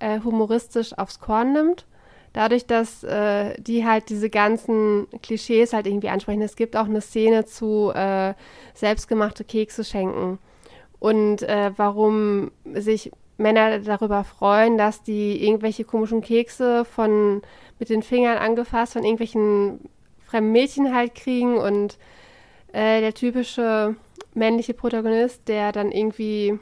äh, humoristisch aufs Korn nimmt. Dadurch, dass äh, die halt diese ganzen Klischees halt irgendwie ansprechen. Es gibt auch eine Szene zu äh, selbstgemachte Kekse schenken und äh, warum sich Männer darüber freuen, dass die irgendwelche komischen Kekse von mit den Fingern angefasst von irgendwelchen fremden Mädchen halt kriegen und äh, der typische männliche Protagonist, der dann irgendwie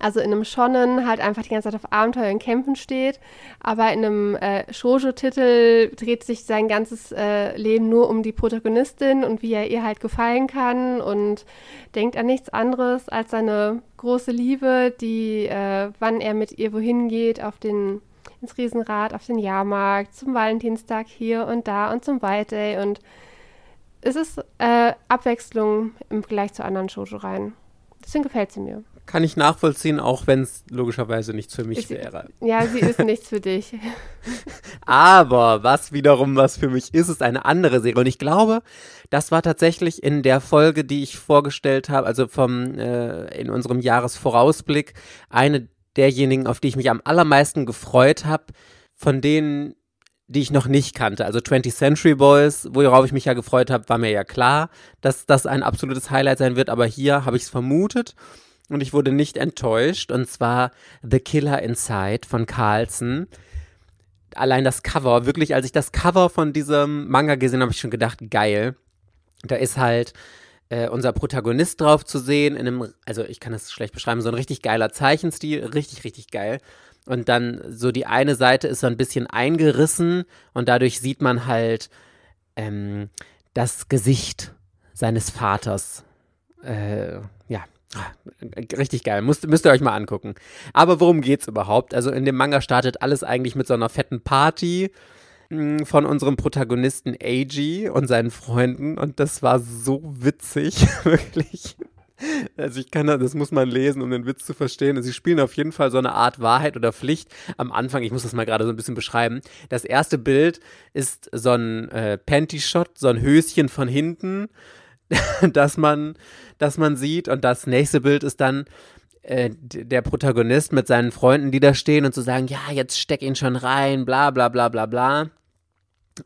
also in einem Shonen halt einfach die ganze Zeit auf Abenteuer und Kämpfen steht, aber in einem äh, Shoujo-Titel dreht sich sein ganzes äh, Leben nur um die Protagonistin und wie er ihr halt gefallen kann und denkt an nichts anderes als seine große Liebe, die, äh, wann er mit ihr wohin geht, auf den, ins Riesenrad, auf den Jahrmarkt, zum Valentinstag hier und da und zum White Day und es ist äh, Abwechslung im Vergleich zu anderen Shoujo-Reihen. Deswegen gefällt sie mir. Kann ich nachvollziehen, auch wenn es logischerweise nichts für mich sie- wäre. Ja, sie ist nichts für dich. Aber was wiederum was für mich ist, ist eine andere Serie. Und ich glaube, das war tatsächlich in der Folge, die ich vorgestellt habe, also vom äh, in unserem Jahresvorausblick, eine derjenigen, auf die ich mich am allermeisten gefreut habe, von denen, die ich noch nicht kannte. Also 20th Century Boys, worauf ich mich ja gefreut habe, war mir ja klar, dass das ein absolutes Highlight sein wird. Aber hier habe ich es vermutet. Und ich wurde nicht enttäuscht. Und zwar The Killer Inside von Carlson allein das Cover, wirklich, als ich das Cover von diesem Manga gesehen habe, habe ich schon gedacht, geil. Da ist halt äh, unser Protagonist drauf zu sehen, in einem, also ich kann das schlecht beschreiben, so ein richtig geiler Zeichenstil, richtig, richtig geil. Und dann so die eine Seite ist so ein bisschen eingerissen und dadurch sieht man halt ähm, das Gesicht seines Vaters. Äh, ja, richtig geil. Müsst, müsst ihr euch mal angucken. Aber worum geht's überhaupt? Also in dem Manga startet alles eigentlich mit so einer fetten Party mh, von unserem Protagonisten Eiji und seinen Freunden und das war so witzig, wirklich. Also ich kann das, das muss man lesen, um den Witz zu verstehen. Und sie spielen auf jeden Fall so eine Art Wahrheit oder Pflicht am Anfang. Ich muss das mal gerade so ein bisschen beschreiben. Das erste Bild ist so ein äh, Panty-Shot, so ein Höschen von hinten, dass man, dass man sieht. Und das nächste Bild ist dann äh, der Protagonist mit seinen Freunden, die da stehen und zu sagen, ja, jetzt steck ihn schon rein, bla bla bla bla bla.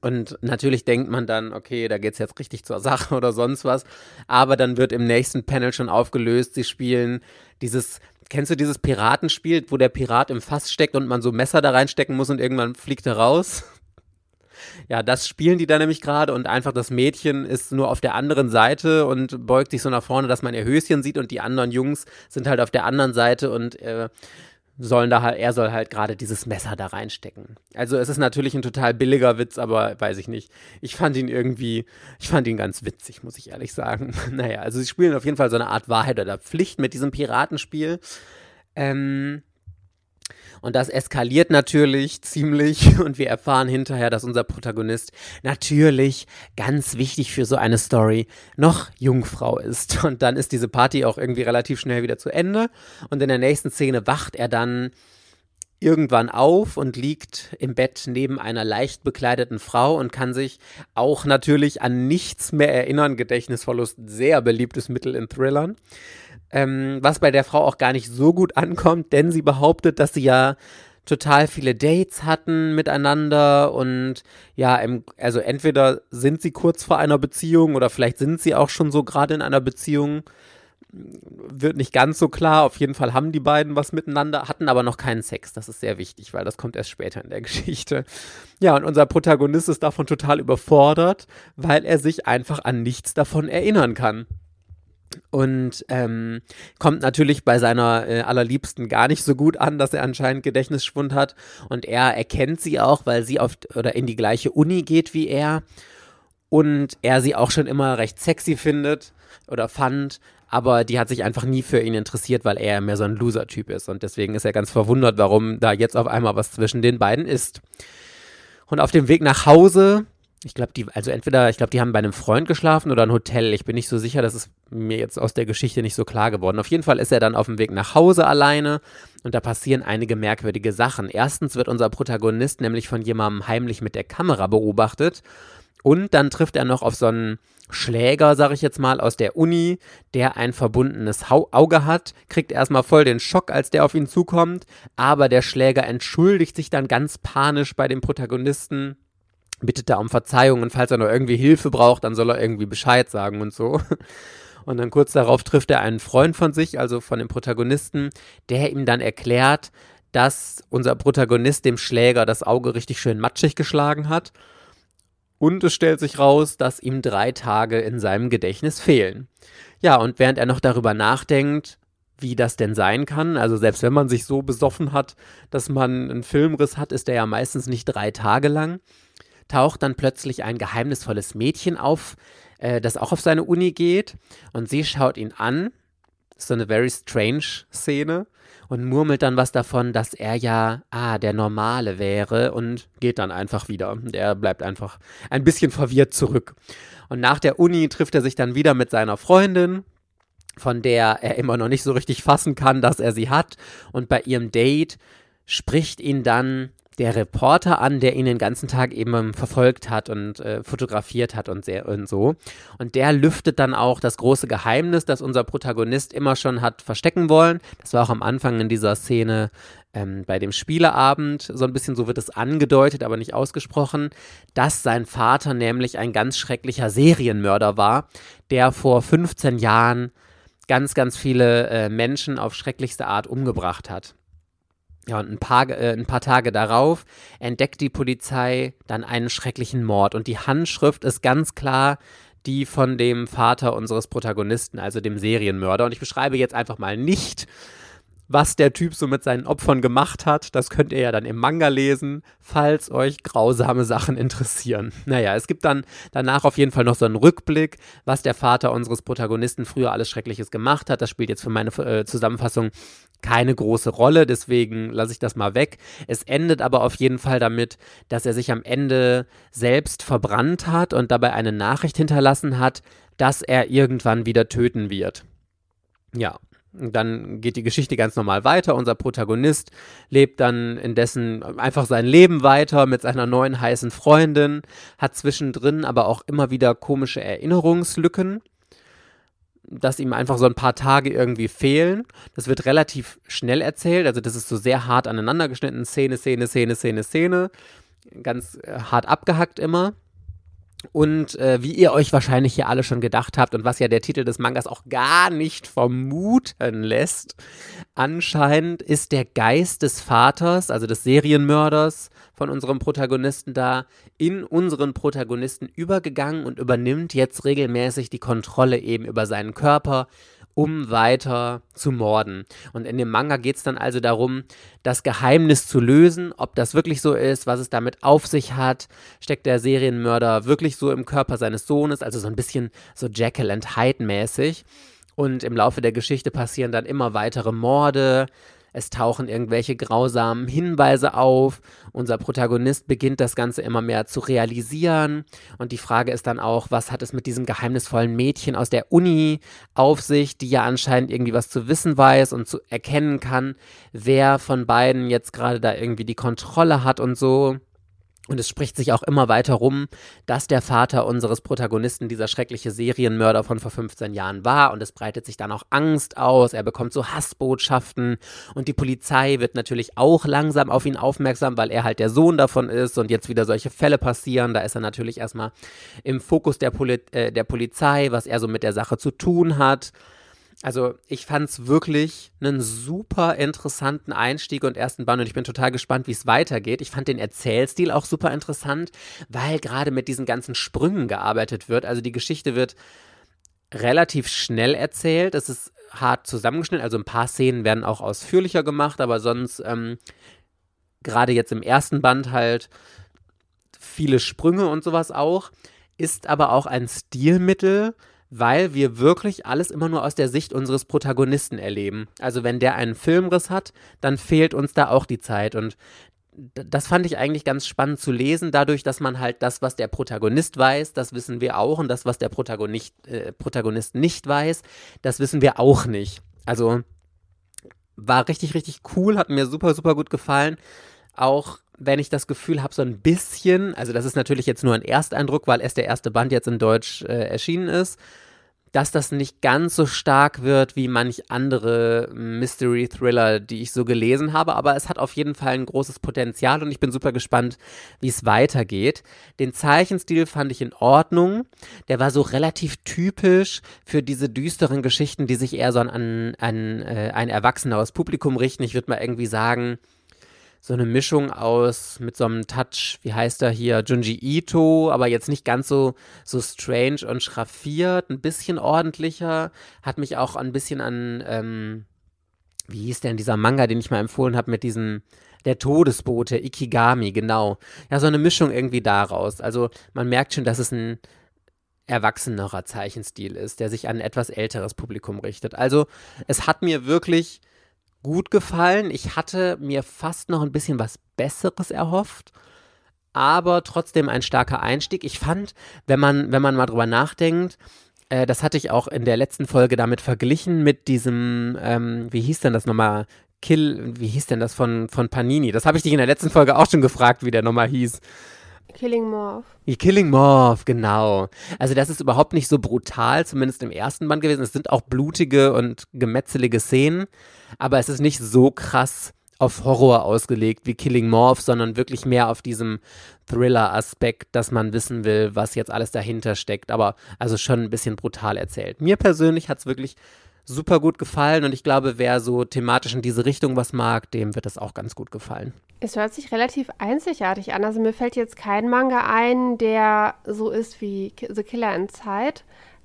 Und natürlich denkt man dann, okay, da geht's jetzt richtig zur Sache oder sonst was. Aber dann wird im nächsten Panel schon aufgelöst, sie spielen dieses, kennst du dieses Piratenspiel, wo der Pirat im Fass steckt und man so Messer da reinstecken muss und irgendwann fliegt er raus? Ja, das spielen die da nämlich gerade und einfach das Mädchen ist nur auf der anderen Seite und beugt sich so nach vorne, dass man ihr Höschen sieht und die anderen Jungs sind halt auf der anderen Seite und äh, sollen da halt, er soll halt gerade dieses Messer da reinstecken. Also es ist natürlich ein total billiger Witz, aber weiß ich nicht. Ich fand ihn irgendwie, ich fand ihn ganz witzig, muss ich ehrlich sagen. Naja, also sie spielen auf jeden Fall so eine Art Wahrheit oder Pflicht mit diesem Piratenspiel. Ähm, und das eskaliert natürlich ziemlich und wir erfahren hinterher, dass unser Protagonist natürlich ganz wichtig für so eine Story noch Jungfrau ist. Und dann ist diese Party auch irgendwie relativ schnell wieder zu Ende und in der nächsten Szene wacht er dann irgendwann auf und liegt im Bett neben einer leicht bekleideten Frau und kann sich auch natürlich an nichts mehr erinnern. Gedächtnisverlust, sehr beliebtes Mittel in Thrillern. Ähm, was bei der Frau auch gar nicht so gut ankommt, denn sie behauptet, dass sie ja total viele Dates hatten miteinander und ja, im, also entweder sind sie kurz vor einer Beziehung oder vielleicht sind sie auch schon so gerade in einer Beziehung. Wird nicht ganz so klar. Auf jeden Fall haben die beiden was miteinander, hatten aber noch keinen Sex. Das ist sehr wichtig, weil das kommt erst später in der Geschichte. Ja, und unser Protagonist ist davon total überfordert, weil er sich einfach an nichts davon erinnern kann. Und ähm, kommt natürlich bei seiner äh, allerliebsten gar nicht so gut an, dass er anscheinend Gedächtnisschwund hat. Und er erkennt sie auch, weil sie auf oder in die gleiche Uni geht wie er. Und er sie auch schon immer recht sexy findet oder fand. Aber die hat sich einfach nie für ihn interessiert, weil er mehr so ein Loser-Typ ist. Und deswegen ist er ganz verwundert, warum da jetzt auf einmal was zwischen den beiden ist. Und auf dem Weg nach Hause ich glaube, die, also entweder, ich glaube, die haben bei einem Freund geschlafen oder ein Hotel. Ich bin nicht so sicher, das ist mir jetzt aus der Geschichte nicht so klar geworden. Auf jeden Fall ist er dann auf dem Weg nach Hause alleine und da passieren einige merkwürdige Sachen. Erstens wird unser Protagonist nämlich von jemandem heimlich mit der Kamera beobachtet und dann trifft er noch auf so einen Schläger, sag ich jetzt mal, aus der Uni, der ein verbundenes Auge hat, kriegt erstmal voll den Schock, als der auf ihn zukommt, aber der Schläger entschuldigt sich dann ganz panisch bei dem Protagonisten bittet da um Verzeihung und falls er noch irgendwie Hilfe braucht, dann soll er irgendwie Bescheid sagen und so. Und dann kurz darauf trifft er einen Freund von sich, also von dem Protagonisten, der ihm dann erklärt, dass unser Protagonist dem Schläger das Auge richtig schön matschig geschlagen hat. Und es stellt sich raus, dass ihm drei Tage in seinem Gedächtnis fehlen. Ja, und während er noch darüber nachdenkt, wie das denn sein kann, also selbst wenn man sich so besoffen hat, dass man einen Filmriss hat, ist der ja meistens nicht drei Tage lang, taucht dann plötzlich ein geheimnisvolles Mädchen auf, äh, das auch auf seine Uni geht und sie schaut ihn an. So eine very strange Szene und murmelt dann was davon, dass er ja, ah, der Normale wäre und geht dann einfach wieder. Der bleibt einfach ein bisschen verwirrt zurück. Und nach der Uni trifft er sich dann wieder mit seiner Freundin, von der er immer noch nicht so richtig fassen kann, dass er sie hat. Und bei ihrem Date spricht ihn dann der Reporter an, der ihn den ganzen Tag eben verfolgt hat und äh, fotografiert hat und, sehr, und so. Und der lüftet dann auch das große Geheimnis, das unser Protagonist immer schon hat verstecken wollen. Das war auch am Anfang in dieser Szene ähm, bei dem Spieleabend so ein bisschen, so wird es angedeutet, aber nicht ausgesprochen, dass sein Vater nämlich ein ganz schrecklicher Serienmörder war, der vor 15 Jahren ganz, ganz viele äh, Menschen auf schrecklichste Art umgebracht hat. Ja, und ein paar, äh, ein paar Tage darauf entdeckt die Polizei dann einen schrecklichen Mord. Und die Handschrift ist ganz klar die von dem Vater unseres Protagonisten, also dem Serienmörder. Und ich beschreibe jetzt einfach mal nicht, was der Typ so mit seinen Opfern gemacht hat. Das könnt ihr ja dann im Manga lesen, falls euch grausame Sachen interessieren. Naja, es gibt dann danach auf jeden Fall noch so einen Rückblick, was der Vater unseres Protagonisten früher alles Schreckliches gemacht hat. Das spielt jetzt für meine äh, Zusammenfassung keine große Rolle, deswegen lasse ich das mal weg. Es endet aber auf jeden Fall damit, dass er sich am Ende selbst verbrannt hat und dabei eine Nachricht hinterlassen hat, dass er irgendwann wieder töten wird. Ja, dann geht die Geschichte ganz normal weiter. Unser Protagonist lebt dann indessen einfach sein Leben weiter mit seiner neuen heißen Freundin, hat zwischendrin aber auch immer wieder komische Erinnerungslücken, dass ihm einfach so ein paar Tage irgendwie fehlen. Das wird relativ schnell erzählt, also das ist so sehr hart aneinander geschnitten, Szene, Szene, Szene, Szene, Szene, ganz äh, hart abgehackt immer. Und äh, wie ihr euch wahrscheinlich hier alle schon gedacht habt und was ja der Titel des Mangas auch gar nicht vermuten lässt, anscheinend ist der Geist des Vaters, also des Serienmörders von unserem Protagonisten da, in unseren Protagonisten übergegangen und übernimmt jetzt regelmäßig die Kontrolle eben über seinen Körper, um weiter zu morden. Und in dem Manga geht es dann also darum, das Geheimnis zu lösen, ob das wirklich so ist, was es damit auf sich hat. Steckt der Serienmörder wirklich so im Körper seines Sohnes, also so ein bisschen so Jekyll and Hyde mäßig. Und im Laufe der Geschichte passieren dann immer weitere Morde, es tauchen irgendwelche grausamen Hinweise auf. Unser Protagonist beginnt das Ganze immer mehr zu realisieren. Und die Frage ist dann auch, was hat es mit diesem geheimnisvollen Mädchen aus der Uni auf sich, die ja anscheinend irgendwie was zu wissen weiß und zu erkennen kann, wer von beiden jetzt gerade da irgendwie die Kontrolle hat und so. Und es spricht sich auch immer weiter rum, dass der Vater unseres Protagonisten dieser schreckliche Serienmörder von vor 15 Jahren war. Und es breitet sich dann auch Angst aus. Er bekommt so Hassbotschaften. Und die Polizei wird natürlich auch langsam auf ihn aufmerksam, weil er halt der Sohn davon ist. Und jetzt wieder solche Fälle passieren. Da ist er natürlich erstmal im Fokus der, Poli äh, der Polizei, was er so mit der Sache zu tun hat. Also ich fand es wirklich einen super interessanten Einstieg und ersten Band und ich bin total gespannt, wie es weitergeht. Ich fand den Erzählstil auch super interessant, weil gerade mit diesen ganzen Sprüngen gearbeitet wird. Also die Geschichte wird relativ schnell erzählt. Es ist hart zusammengeschnitten, also ein paar Szenen werden auch ausführlicher gemacht, aber sonst ähm, gerade jetzt im ersten Band halt viele Sprünge und sowas auch. Ist aber auch ein Stilmittel, weil wir wirklich alles immer nur aus der Sicht unseres Protagonisten erleben. Also wenn der einen Filmriss hat, dann fehlt uns da auch die Zeit und das fand ich eigentlich ganz spannend zu lesen, dadurch, dass man halt das, was der Protagonist weiß, das wissen wir auch und das, was der Protagonist, äh, Protagonist nicht weiß, das wissen wir auch nicht. Also war richtig, richtig cool, hat mir super, super gut gefallen. Auch wenn ich das Gefühl habe, so ein bisschen, also das ist natürlich jetzt nur ein Ersteindruck, weil erst der erste Band jetzt in Deutsch äh, erschienen ist, dass das nicht ganz so stark wird wie manch andere Mystery-Thriller, die ich so gelesen habe, aber es hat auf jeden Fall ein großes Potenzial und ich bin super gespannt, wie es weitergeht. Den Zeichenstil fand ich in Ordnung. Der war so relativ typisch für diese düsteren Geschichten, die sich eher so an, an äh, ein erwachseneres Publikum richten. Ich würde mal irgendwie sagen, so eine Mischung aus mit so einem Touch, wie heißt er hier, Junji Ito, aber jetzt nicht ganz so, so strange und schraffiert, ein bisschen ordentlicher, hat mich auch ein bisschen an, ähm, wie hieß denn dieser Manga, den ich mal empfohlen habe mit diesem, der Todesbote, Ikigami, genau. Ja, so eine Mischung irgendwie daraus. Also man merkt schon, dass es ein erwachsenerer Zeichenstil ist, der sich an ein etwas älteres Publikum richtet. Also es hat mir wirklich gut gefallen. Ich hatte mir fast noch ein bisschen was Besseres erhofft, aber trotzdem ein starker Einstieg. Ich fand, wenn man, wenn man mal drüber nachdenkt, äh, das hatte ich auch in der letzten Folge damit verglichen mit diesem, ähm, wie hieß denn das nochmal? Kill, wie hieß denn das von, von Panini? Das habe ich dich in der letzten Folge auch schon gefragt, wie der nochmal hieß. Killing Morph. Killing Morph, genau. Also das ist überhaupt nicht so brutal, zumindest im ersten Band gewesen. Es sind auch blutige und gemetzelige Szenen, aber es ist nicht so krass auf Horror ausgelegt wie Killing Morph, sondern wirklich mehr auf diesem Thriller-Aspekt, dass man wissen will, was jetzt alles dahinter steckt. Aber also schon ein bisschen brutal erzählt. Mir persönlich hat es wirklich super gut gefallen und ich glaube, wer so thematisch in diese Richtung was mag, dem wird das auch ganz gut gefallen. Es hört sich relativ einzigartig an. Also mir fällt jetzt kein Manga ein, der so ist wie The Killer Inside.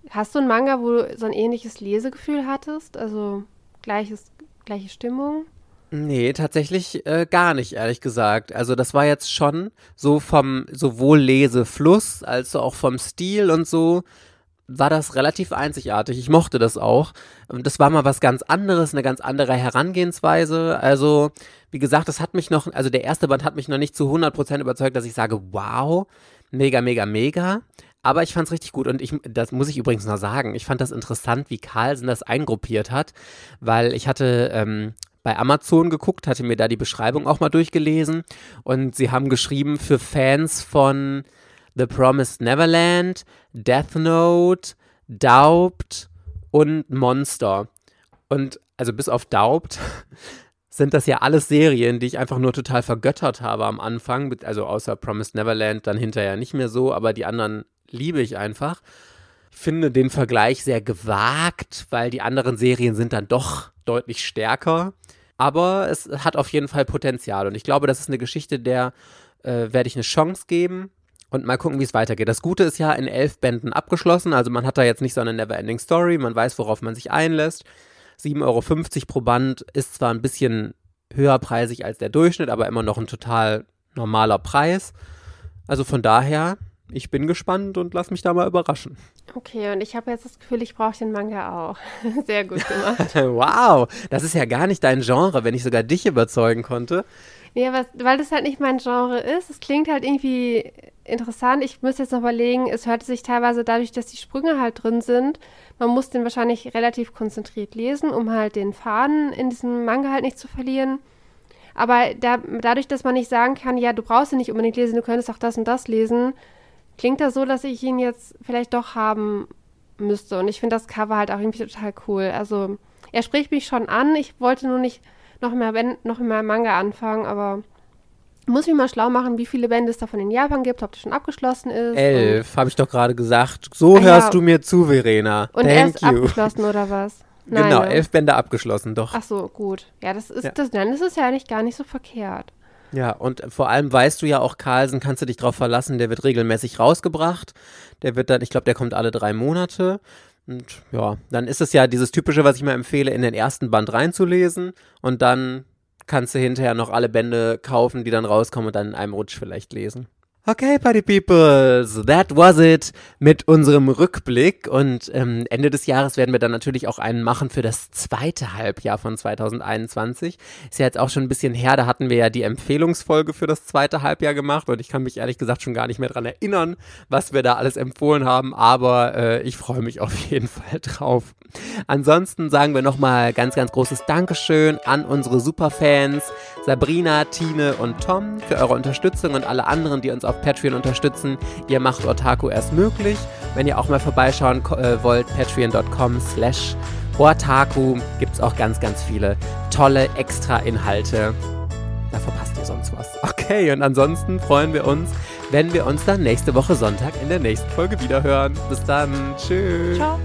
Hast du einen Manga, wo du so ein ähnliches Lesegefühl hattest? Also gleiches, gleiche Stimmung? Nee, tatsächlich äh, gar nicht, ehrlich gesagt. Also das war jetzt schon so vom sowohl Lesefluss als auch vom Stil und so war das relativ einzigartig. Ich mochte das auch. Das war mal was ganz anderes, eine ganz andere Herangehensweise. Also, wie gesagt, das hat mich noch, also der erste Band hat mich noch nicht zu 100% überzeugt, dass ich sage, wow, mega, mega, mega. Aber ich fand es richtig gut und ich, das muss ich übrigens noch sagen, ich fand das interessant, wie Carlsen das eingruppiert hat, weil ich hatte ähm, bei Amazon geguckt, hatte mir da die Beschreibung auch mal durchgelesen und sie haben geschrieben für Fans von The Promised Neverland, Death Note, Daubt und Monster. Und also bis auf Daubt sind das ja alles Serien, die ich einfach nur total vergöttert habe am Anfang. Also außer Promised Neverland dann hinterher nicht mehr so, aber die anderen liebe ich einfach. Ich finde den Vergleich sehr gewagt, weil die anderen Serien sind dann doch deutlich stärker. Aber es hat auf jeden Fall Potenzial. Und ich glaube, das ist eine Geschichte, der äh, werde ich eine Chance geben und mal gucken, wie es weitergeht. Das Gute ist ja in elf Bänden abgeschlossen, also man hat da jetzt nicht so eine Neverending Story, man weiß, worauf man sich einlässt. 7,50 Euro pro Band ist zwar ein bisschen höherpreisig als der Durchschnitt, aber immer noch ein total normaler Preis. Also von daher, ich bin gespannt und lass mich da mal überraschen. Okay, und ich habe jetzt das Gefühl, ich brauche den Manga auch. Sehr gut gemacht. wow, das ist ja gar nicht dein Genre, wenn ich sogar dich überzeugen konnte. Ja, was, weil das halt nicht mein Genre ist. Es klingt halt irgendwie interessant. Ich muss jetzt noch überlegen, es hört sich teilweise dadurch, dass die Sprünge halt drin sind, man muss den wahrscheinlich relativ konzentriert lesen, um halt den Faden in diesem Manga halt nicht zu verlieren. Aber da, dadurch, dass man nicht sagen kann, ja, du brauchst ihn nicht unbedingt lesen, du könntest auch das und das lesen, klingt das so, dass ich ihn jetzt vielleicht doch haben müsste. Und ich finde das Cover halt auch irgendwie total cool. Also, er spricht mich schon an. Ich wollte nur nicht noch mehr, noch mehr Manga anfangen, aber muss mich mal schlau machen, wie viele Bände es davon in Japan gibt, ob das schon abgeschlossen ist. Elf, habe ich doch gerade gesagt. So ah, hörst ja. du mir zu, Verena. Und Thank erst you. abgeschlossen oder was? Nein, genau, ne? elf Bände abgeschlossen, doch. Ach so, gut. Ja, das ist, ja. Das, dann ist es ja eigentlich gar nicht so verkehrt. Ja, und vor allem weißt du ja auch, Carlsen, kannst du dich drauf verlassen, der wird regelmäßig rausgebracht. Der wird dann, ich glaube, der kommt alle drei Monate. Und ja, dann ist es ja dieses typische, was ich mir empfehle, in den ersten Band reinzulesen und dann kannst du hinterher noch alle Bände kaufen, die dann rauskommen und dann in einem Rutsch vielleicht lesen. Okay, Party Peoples, that was it mit unserem Rückblick. Und ähm, Ende des Jahres werden wir dann natürlich auch einen machen für das zweite Halbjahr von 2021. Ist ja jetzt auch schon ein bisschen her, da hatten wir ja die Empfehlungsfolge für das zweite Halbjahr gemacht und ich kann mich ehrlich gesagt schon gar nicht mehr daran erinnern, was wir da alles empfohlen haben, aber äh, ich freue mich auf jeden Fall drauf. Ansonsten sagen wir nochmal ganz, ganz großes Dankeschön an unsere Superfans Sabrina, Tine und Tom für eure Unterstützung und alle anderen, die uns auf Patreon unterstützen. Ihr macht Otaku erst möglich. Wenn ihr auch mal vorbeischauen äh, wollt, patreon.com slash Otaku gibt es auch ganz, ganz viele tolle Extra-Inhalte. Da verpasst ihr sonst was. Okay, und ansonsten freuen wir uns, wenn wir uns dann nächste Woche Sonntag in der nächsten Folge wiederhören. Bis dann. Tschüss. Ciao.